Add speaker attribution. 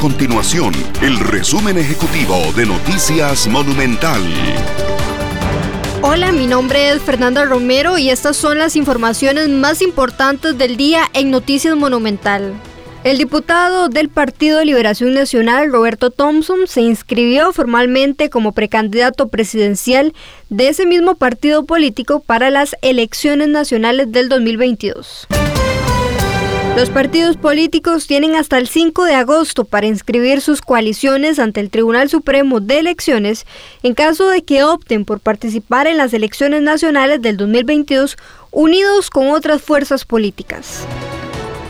Speaker 1: continuación el resumen ejecutivo de Noticias Monumental.
Speaker 2: Hola, mi nombre es Fernanda Romero y estas son las informaciones más importantes del día en Noticias Monumental. El diputado del Partido de Liberación Nacional, Roberto Thompson, se inscribió formalmente como precandidato presidencial de ese mismo partido político para las elecciones nacionales del 2022. Los partidos políticos tienen hasta el 5 de agosto para inscribir sus coaliciones ante el Tribunal Supremo de Elecciones en caso de que opten por participar en las elecciones nacionales del 2022 unidos con otras fuerzas políticas.